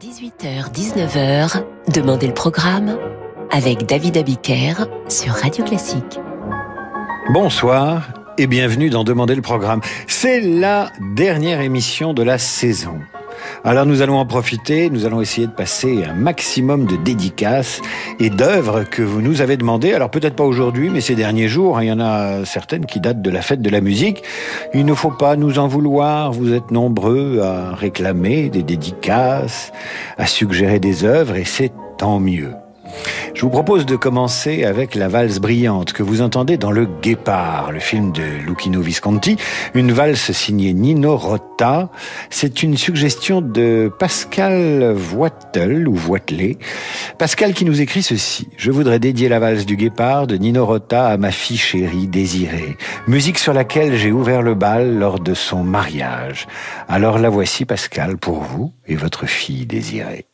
18h-19h, Demandez le programme avec David Abiker sur Radio Classique. Bonsoir et bienvenue dans Demandez le programme. C'est la dernière émission de la saison. Alors nous allons en profiter, nous allons essayer de passer un maximum de dédicaces et d'œuvres que vous nous avez demandées. Alors peut-être pas aujourd'hui, mais ces derniers jours, hein, il y en a certaines qui datent de la fête de la musique. Il ne faut pas nous en vouloir, vous êtes nombreux à réclamer des dédicaces, à suggérer des œuvres et c'est tant mieux. Je vous propose de commencer avec la valse brillante que vous entendez dans Le Guépard, le film de Lucchino Visconti, une valse signée Nino Rota. C'est une suggestion de Pascal Voitel ou Voitelet. Pascal qui nous écrit ceci. Je voudrais dédier la valse du Guépard de Nino Rota à ma fille chérie désirée. Musique sur laquelle j'ai ouvert le bal lors de son mariage. Alors la voici Pascal pour vous et votre fille désirée.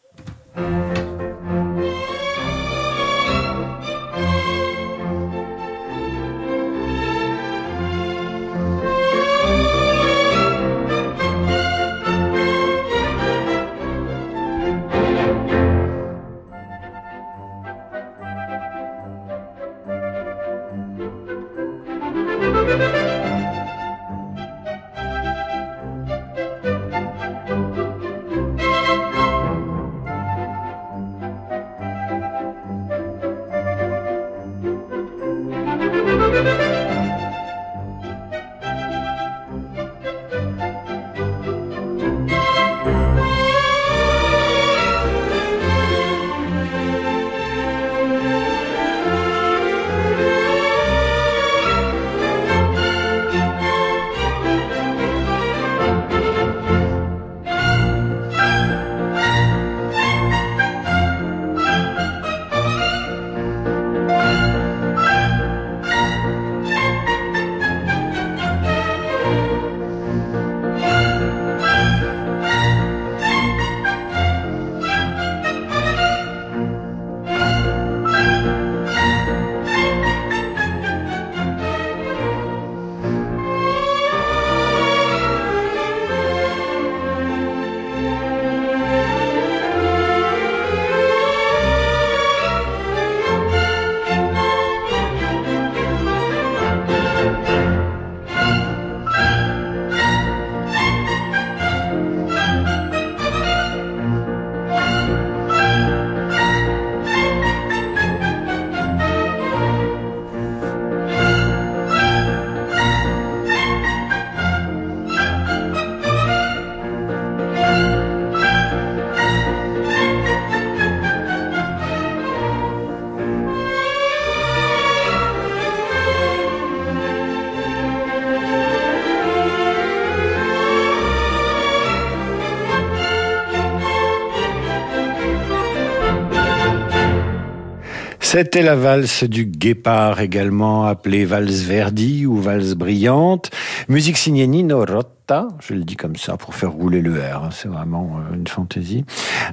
C'était la valse du guépard, également appelée valse verdi ou valse brillante. Musique signée Nino Rotta, je le dis comme ça pour faire rouler le R, hein, c'est vraiment euh, une fantaisie,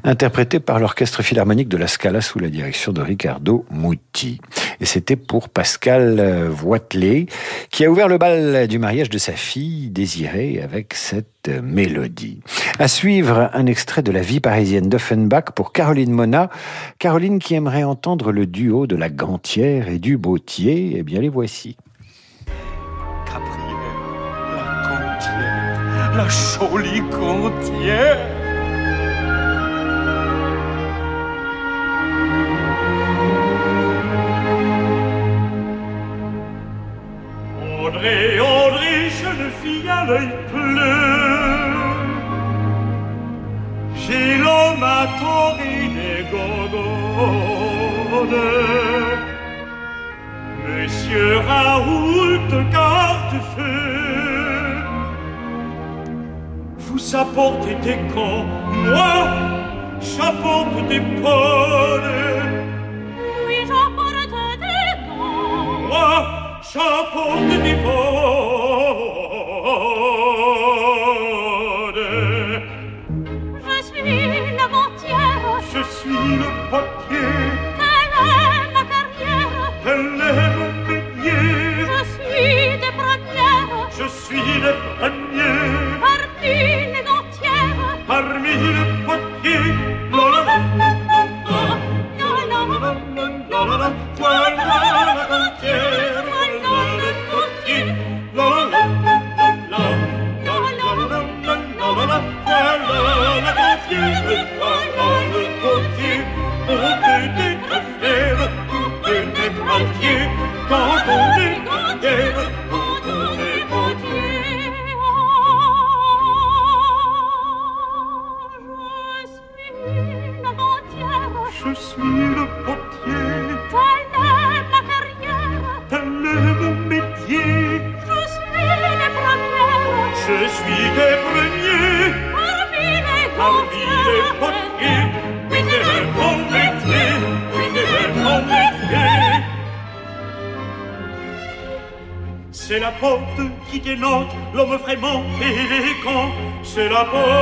interprétée par l'Orchestre Philharmonique de la Scala sous la direction de Riccardo Muti. Et c'était pour Pascal euh, Voitelet, qui a ouvert le bal du mariage de sa fille, désirée, avec cette mélodie. À suivre, un extrait de la vie parisienne d'Offenbach pour Caroline Mona. Caroline qui aimerait entendre le duo de la Gantière et du Bautier. Eh bien, les voici. La jolie Gantière. André, André, jeune fille à l'œil bleu, j'ai l'homme à des gorgones. Monsieur Raoult garde-feu, vous apportez des gants, moi, j'apporte des pones. Oui, j'apporte des gants. Moi, j'apporte des pones. Je suis la mentière. Je suis le papier. Quelle est ma carrière? Quel est mon métier? Je suis des premières. Je suis le premier Well, la porta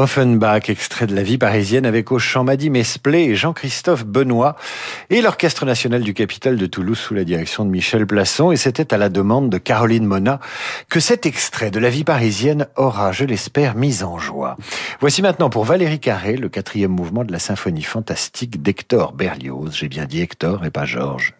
Offenbach, extrait de la vie parisienne avec Auchan, Madi Mesplé et Jean-Christophe Benoît et l'Orchestre national du Capitole de Toulouse sous la direction de Michel Plasson. Et c'était à la demande de Caroline Mona que cet extrait de la vie parisienne aura, je l'espère, mis en joie. Voici maintenant pour Valérie Carré le quatrième mouvement de la symphonie fantastique d'Hector Berlioz. J'ai bien dit Hector et pas Georges.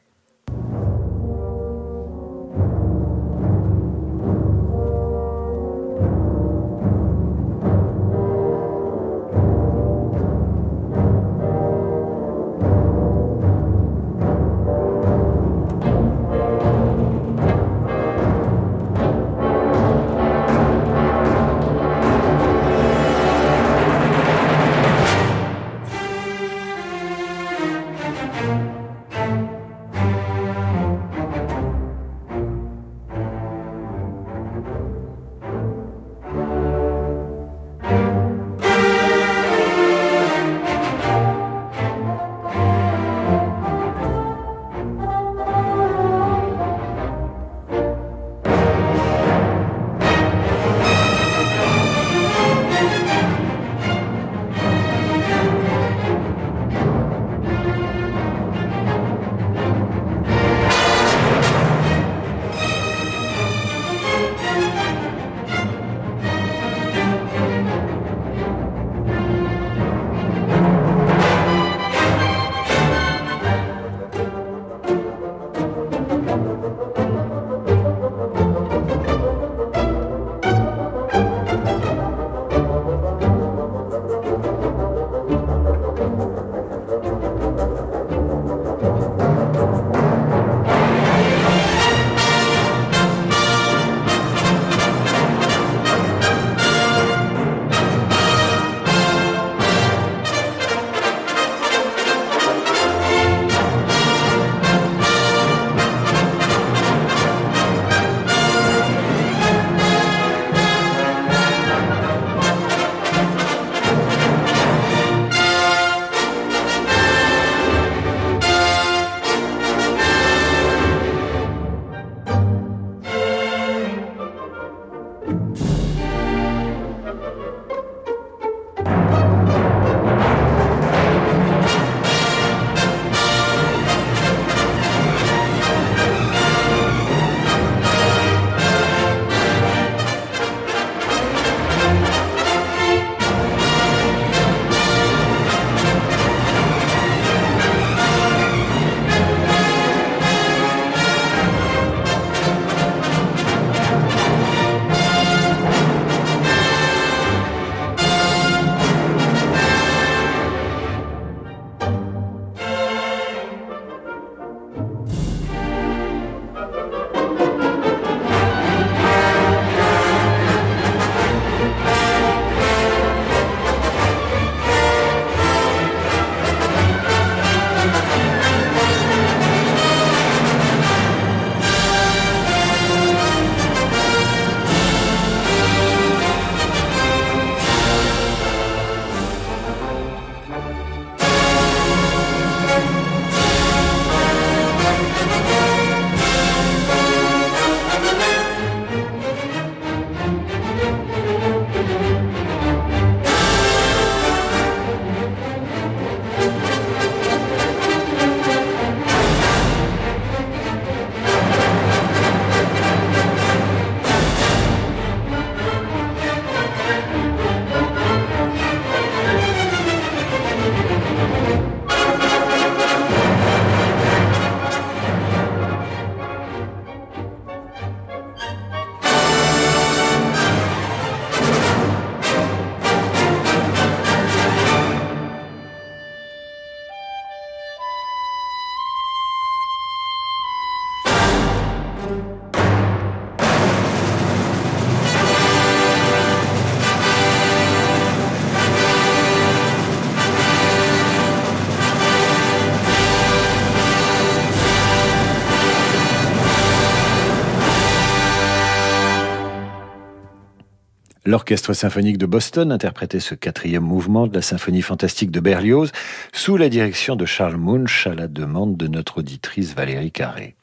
L'Orchestre symphonique de Boston interprétait ce quatrième mouvement de la symphonie fantastique de Berlioz sous la direction de Charles Munch à la demande de notre auditrice Valérie Carré.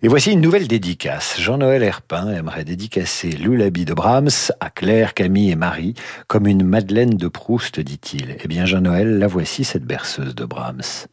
Et voici une nouvelle dédicace. Jean-Noël Herpin aimerait dédicacer Lullaby de Brahms à Claire, Camille et Marie comme une Madeleine de Proust, dit-il. Eh bien, Jean-Noël, la voici cette berceuse de Brahms.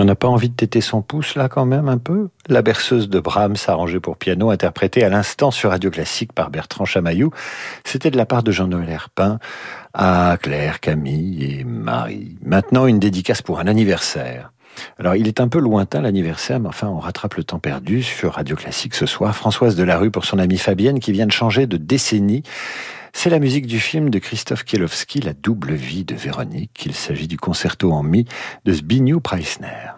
On n'a pas envie de téter son pouce là quand même un peu? La berceuse de Brahms arrangée pour piano, interprétée à l'instant sur Radio Classique par Bertrand Chamaillou, c'était de la part de Jean-Noël Herpin à Claire, Camille et Marie. Maintenant une dédicace pour un anniversaire. Alors, il est un peu lointain l'anniversaire, mais enfin, on rattrape le temps perdu sur Radio Classique ce soir. Françoise Delarue pour son amie Fabienne qui vient de changer de décennie. C'est la musique du film de Christophe Kielowski, La double vie de Véronique. Il s'agit du concerto en mi de Zbigniew Preissner.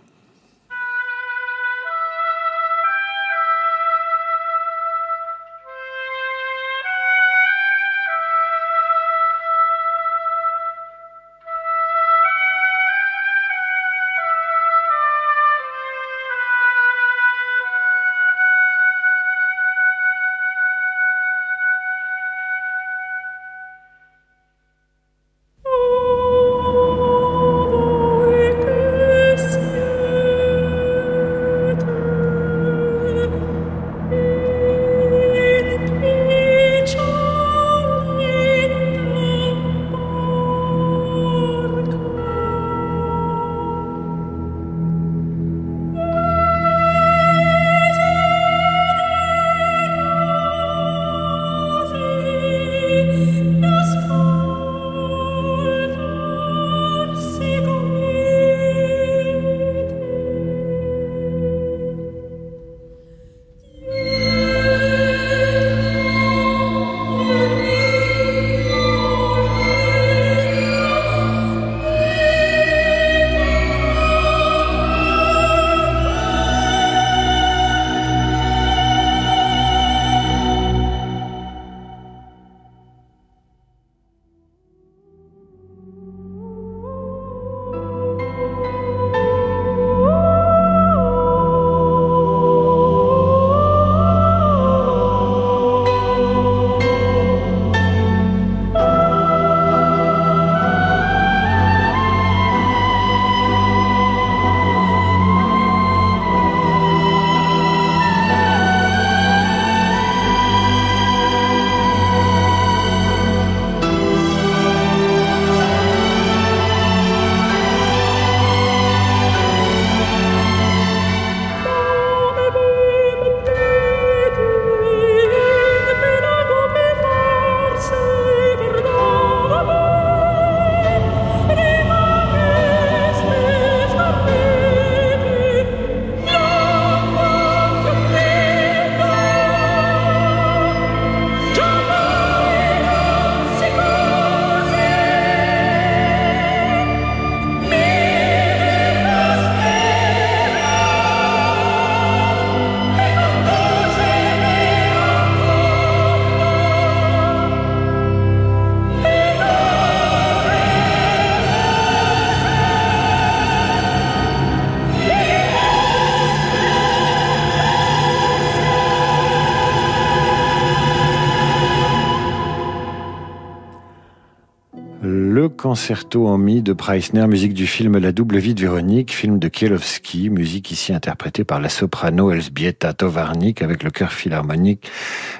Concerto en mi de Preissner, musique du film La double vie de Véronique, film de Kielowski, musique ici interprétée par la soprano Elzbieta Towarnik avec le chœur philharmonique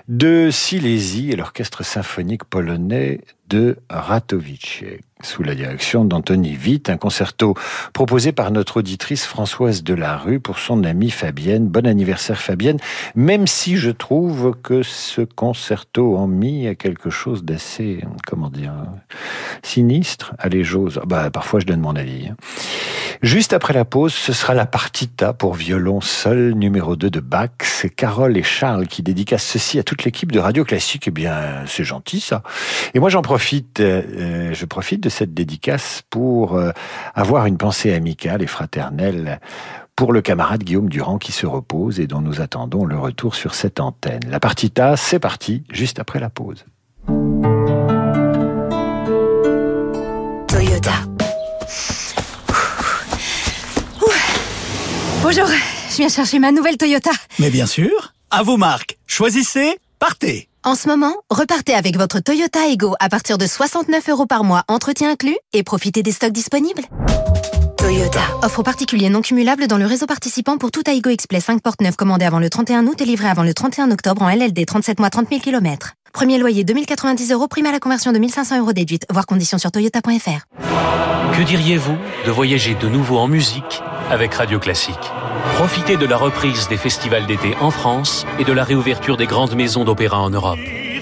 de Silésie et l'orchestre symphonique polonais de Ratovice sous la direction d'Anthony Witt, un concerto proposé par notre auditrice Françoise Delarue pour son amie Fabienne. Bon anniversaire Fabienne, même si je trouve que ce concerto en mi a quelque chose d'assez, comment dire, sinistre. Allez, j'ose. Bah, parfois je donne mon avis. Hein. Juste après la pause, ce sera la partita pour violon seul numéro 2 de Bach. C'est Carole et Charles qui dédicacent ceci à toute l'équipe de Radio Classique. Eh bien, c'est gentil ça. Et moi j'en profite, euh, je profite de cette dédicace pour euh, avoir une pensée amicale et fraternelle pour le camarade Guillaume Durand qui se repose et dont nous attendons le retour sur cette antenne. La partita, c'est parti, juste après la pause. Toyota. Bonjour, je viens chercher ma nouvelle Toyota. Mais bien sûr, à vos marques. Choisissez, partez. En ce moment, repartez avec votre Toyota Ego à partir de 69 euros par mois, entretien inclus, et profitez des stocks disponibles. Toyota. Offre particulier non cumulable dans le réseau participant pour tout Aigo Express 5 portes 9 commandé avant le 31 août et livré avant le 31 octobre en LLD 37 mois 30 000 km. Premier loyer 2090 euros, prime à la conversion de 1500 euros déduite, voir conditions sur toyota.fr. Que diriez-vous de voyager de nouveau en musique avec Radio Classique Profitez de la reprise des festivals d'été en France et de la réouverture des grandes maisons d'opéra en Europe.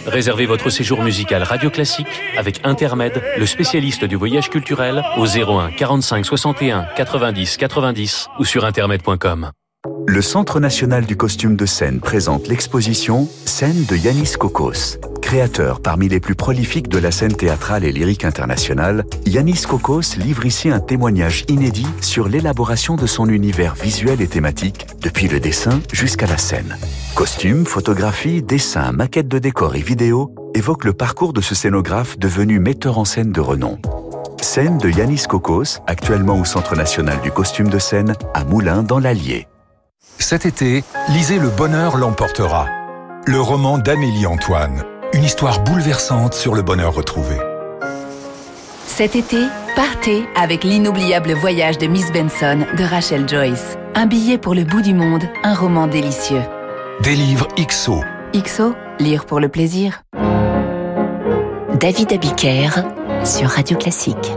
Réservez votre séjour musical Radio Classique avec Intermed, le spécialiste du voyage culturel, au 01 45 61 90 90 ou sur intermed.com. Le Centre national du costume de scène présente l'exposition Scène de Yanis Kokos. Créateur parmi les plus prolifiques de la scène théâtrale et lyrique internationale, Yanis Kokos livre ici un témoignage inédit sur l'élaboration de son univers visuel et thématique, depuis le dessin jusqu'à la scène. Costumes, photographies, dessins, maquettes de décors et vidéos évoquent le parcours de ce scénographe devenu metteur en scène de renom. Scène de Yanis Kokos, actuellement au Centre national du costume de scène, à Moulins dans l'Allier. Cet été, lisez Le bonheur l'emportera. Le roman d'Amélie Antoine. Une histoire bouleversante sur le bonheur retrouvé. Cet été, partez avec l'inoubliable voyage de Miss Benson de Rachel Joyce. Un billet pour le bout du monde, un roman délicieux. Des livres XO. XO, lire pour le plaisir. David Abiker sur Radio Classique.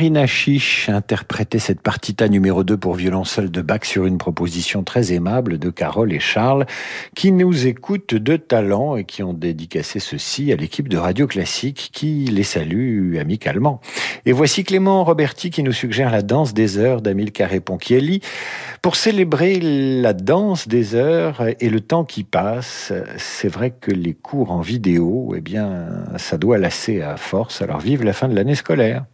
Marina Chiche interprétait cette partita numéro 2 pour violon seul de Bach sur une proposition très aimable de Carole et Charles qui nous écoutent de talent et qui ont dédicacé ceci à l'équipe de Radio Classique qui les salue amicalement. Et voici Clément Roberti qui nous suggère la danse des heures d'Amilcare Ponchielli pour célébrer la danse des heures et le temps qui passe. C'est vrai que les cours en vidéo, eh bien, ça doit lasser à force. Alors vive la fin de l'année scolaire.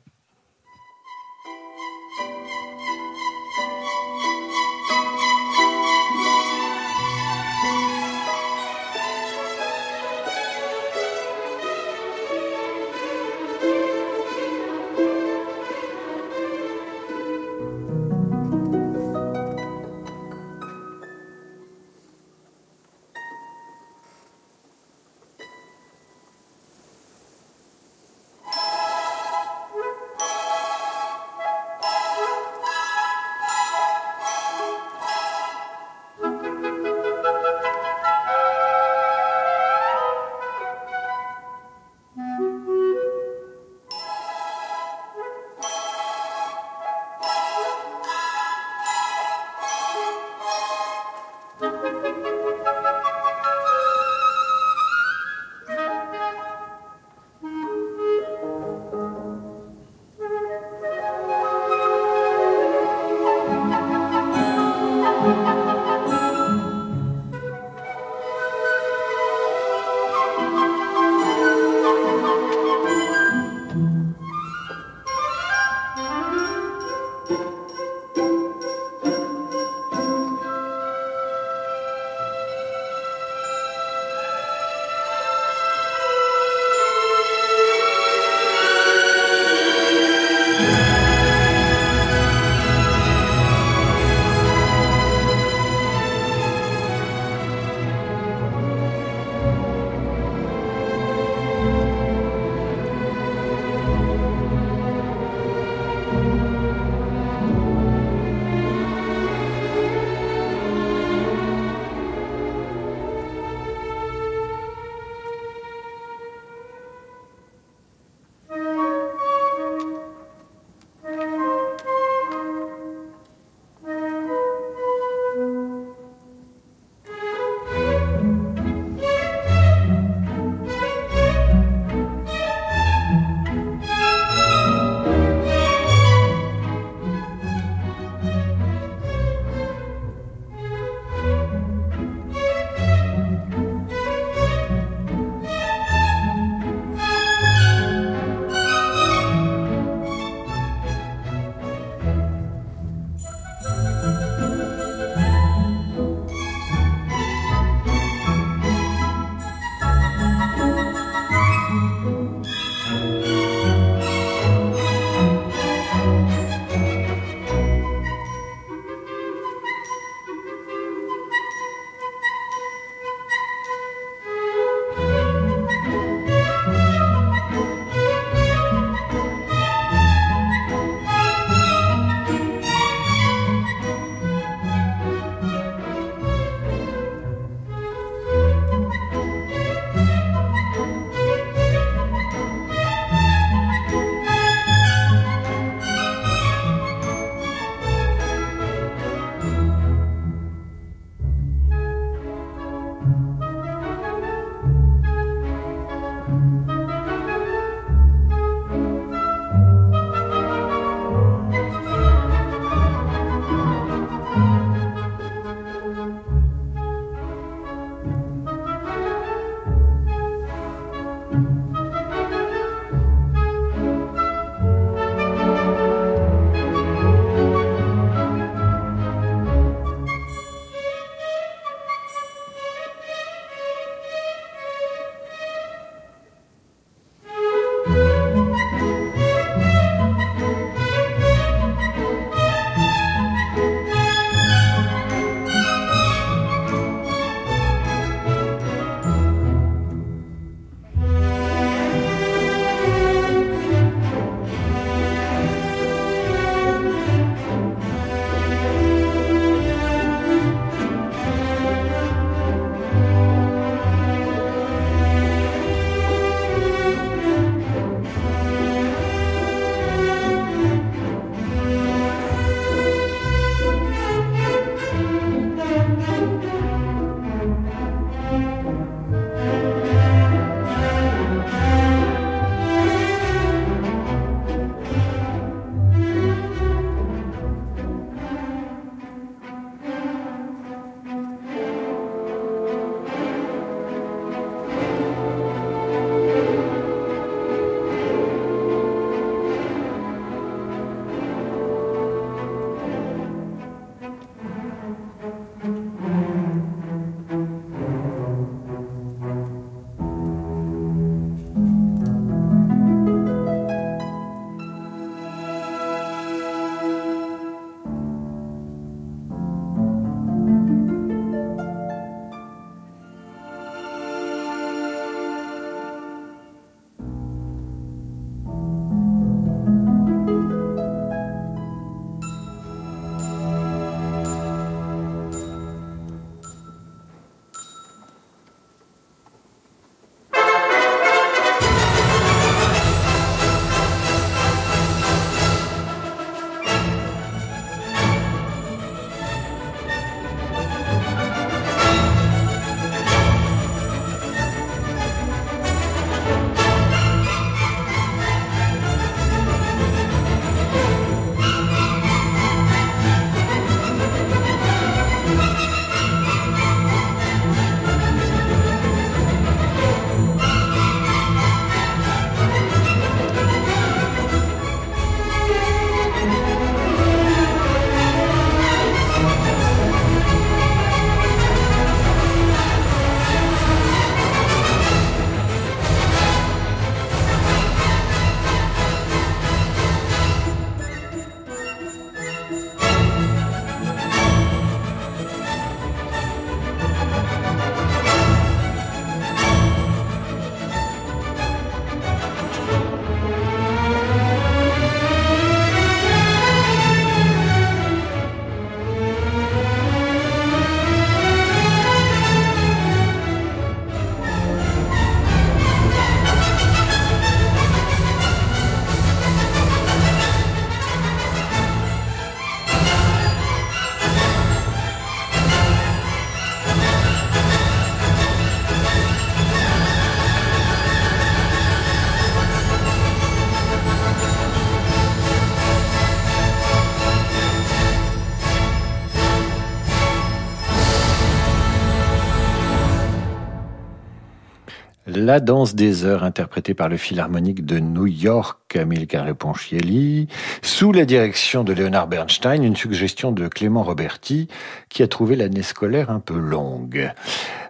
La danse des heures, interprétée par le Philharmonique de New York, Amilcare Ponchielli, sous la direction de Leonard Bernstein, une suggestion de Clément Roberti, qui a trouvé l'année scolaire un peu longue.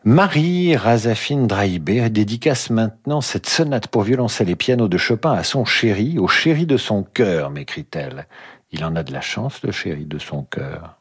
Marie Razafine Draibé dédicace maintenant cette sonate pour violoncelle et piano de Chopin à son chéri, au chéri de son cœur, m'écrit-elle. Il en a de la chance, le chéri de son cœur.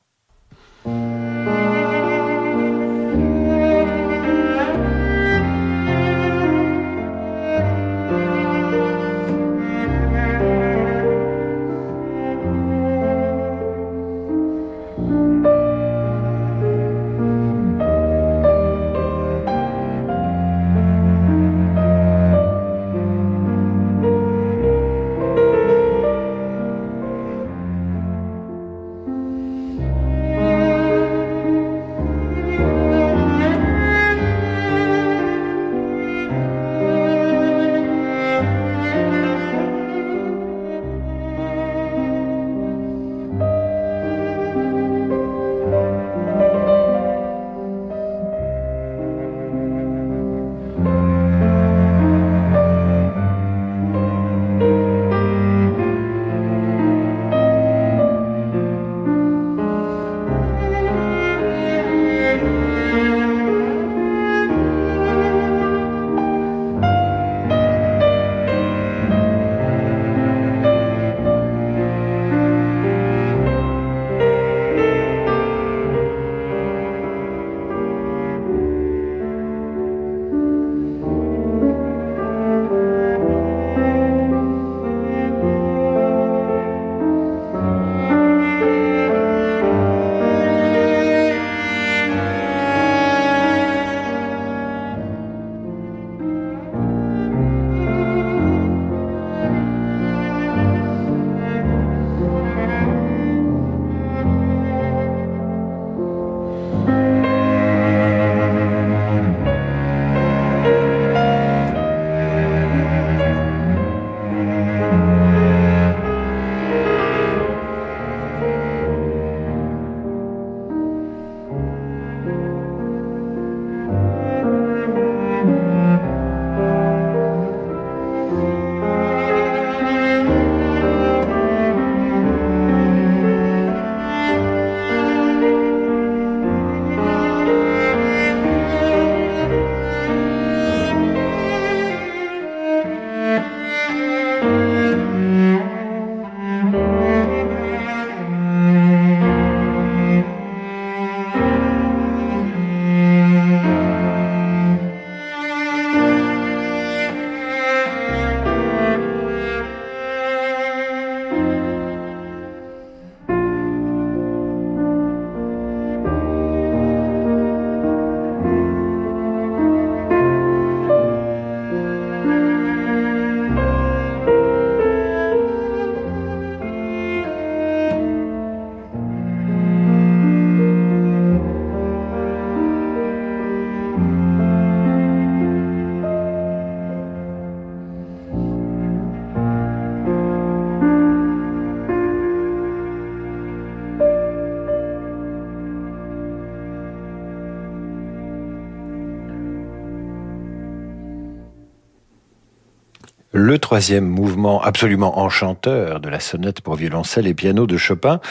Troisième mouvement absolument enchanteur de la sonate pour violoncelle et piano de Chopin,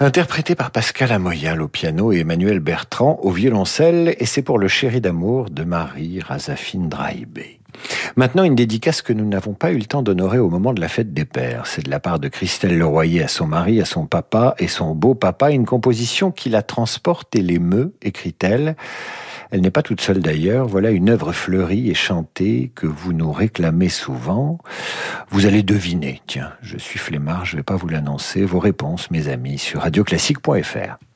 interprété par Pascal Amoyal au piano et Emmanuel Bertrand au violoncelle, et c'est pour le chéri d'amour de Marie Razafine Draibé. Maintenant, une dédicace que nous n'avons pas eu le temps d'honorer au moment de la fête des pères. C'est de la part de Christelle Leroyer à son mari, à son papa et son beau papa, une composition qui la transporte et l'émeut, écrit-elle, elle n'est pas toute seule d'ailleurs. Voilà une œuvre fleurie et chantée que vous nous réclamez souvent. Vous allez deviner. Tiens, je suis flemmard, je ne vais pas vous l'annoncer. Vos réponses, mes amis, sur radioclassique.fr.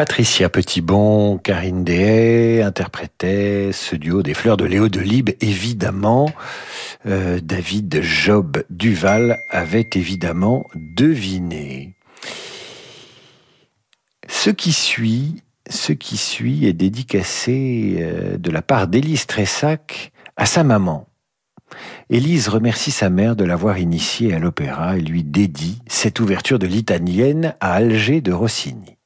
Patricia Petitbon, Karine Dehay interprétaient ce duo des fleurs de Léo Delibes, évidemment. Euh, David Job Duval avait évidemment deviné. Ce qui suit, ce qui suit est dédicacé euh, de la part d'Élise Tressac à sa maman. Élise remercie sa mère de l'avoir initiée à l'opéra et lui dédie cette ouverture de l'italienne à Alger de Rossini.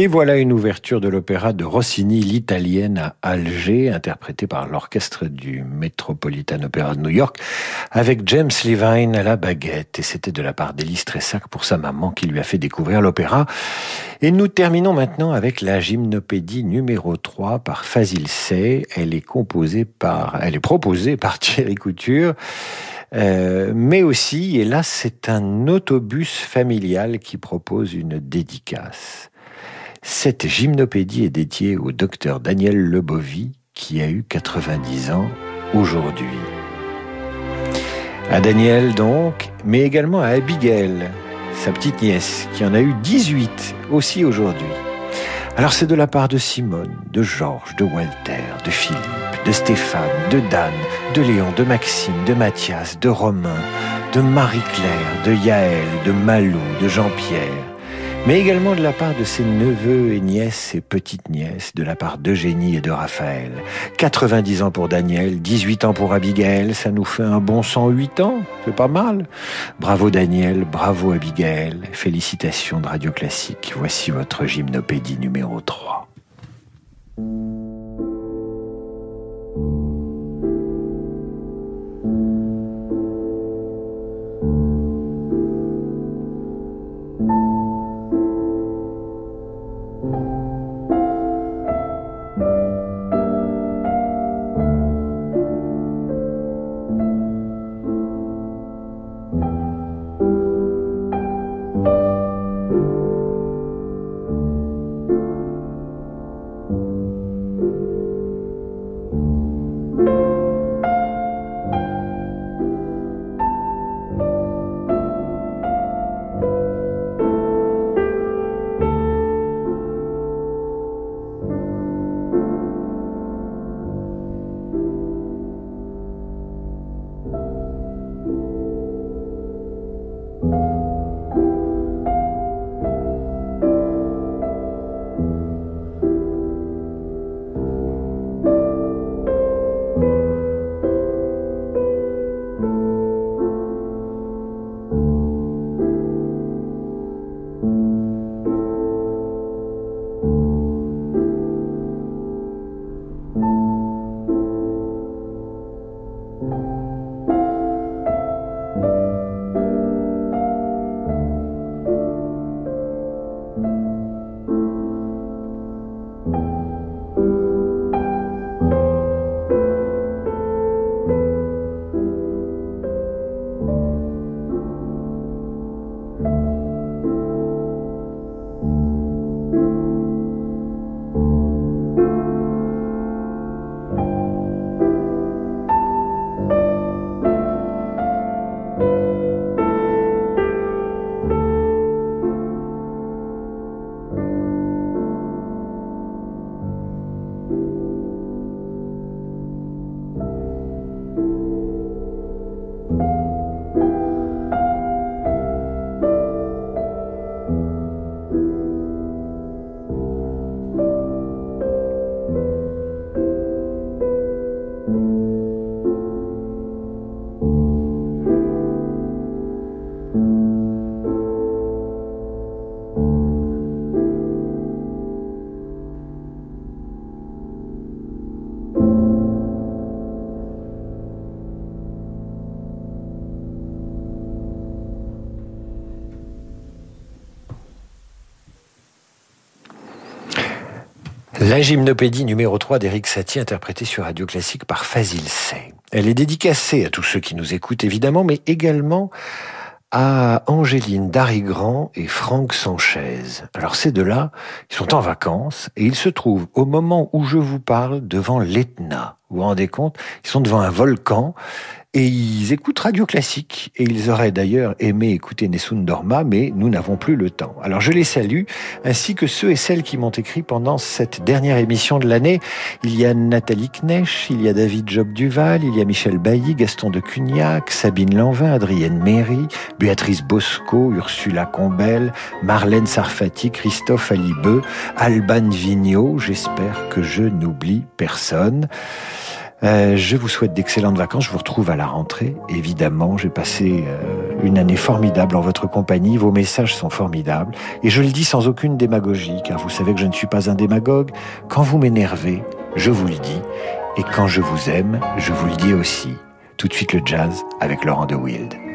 Et voilà une ouverture de l'opéra de Rossini, l'italienne à Alger, interprétée par l'orchestre du Metropolitan Opera de New York, avec James Levine à la baguette. Et c'était de la part d'Élise Tressac pour sa maman qui lui a fait découvrir l'opéra. Et nous terminons maintenant avec la gymnopédie numéro 3 par Fazil Sey. Elle est composée par, elle est proposée par Thierry Couture. Euh, mais aussi, et là c'est un autobus familial qui propose une dédicace. Cette gymnopédie est dédiée au docteur Daniel Lebovy, qui a eu 90 ans aujourd'hui. À Daniel donc, mais également à Abigail, sa petite nièce, qui en a eu 18 aussi aujourd'hui. Alors c'est de la part de Simone, de Georges, de Walter, de Philippe, de Stéphane, de Dan, de Léon, de Maxime, de Mathias, de Romain, de Marie-Claire, de Yaël, de Malou, de Jean-Pierre, mais également de la part de ses neveux et nièces et petites-nièces, de la part d'Eugénie et de Raphaël. 90 ans pour Daniel, 18 ans pour Abigail, ça nous fait un bon 108 ans, c'est pas mal. Bravo Daniel, bravo Abigail, félicitations de Radio Classique. Voici votre gymnopédie numéro 3. La gymnopédie numéro 3 d'Éric Satie, interprétée sur Radio Classique par Fazil Sey. Elle est dédicacée à tous ceux qui nous écoutent, évidemment, mais également à Angéline Darigrand et Franck Sanchez. Alors ces deux-là, ils sont en vacances et ils se trouvent au moment où je vous parle devant l'Etna. Vous vous rendez compte Ils sont devant un volcan et ils écoutent Radio Classique. Et ils auraient d'ailleurs aimé écouter Nessun Dorma, mais nous n'avons plus le temps. Alors je les salue, ainsi que ceux et celles qui m'ont écrit pendant cette dernière émission de l'année. Il y a Nathalie Knesch, il y a David Job Duval, il y a Michel Bailly, Gaston de Cugnac, Sabine Lanvin, Adrienne Méry, Béatrice Bosco, Ursula Combel, Marlène Sarfati, Christophe Alibeux, Alban Vigneault. J'espère que je n'oublie personne. Euh, je vous souhaite d'excellentes vacances. Je vous retrouve à la rentrée. Évidemment, j'ai passé euh, une année formidable en votre compagnie. Vos messages sont formidables. Et je le dis sans aucune démagogie, car vous savez que je ne suis pas un démagogue. Quand vous m'énervez, je vous le dis. Et quand je vous aime, je vous le dis aussi. Tout de suite le jazz avec Laurent de Wild.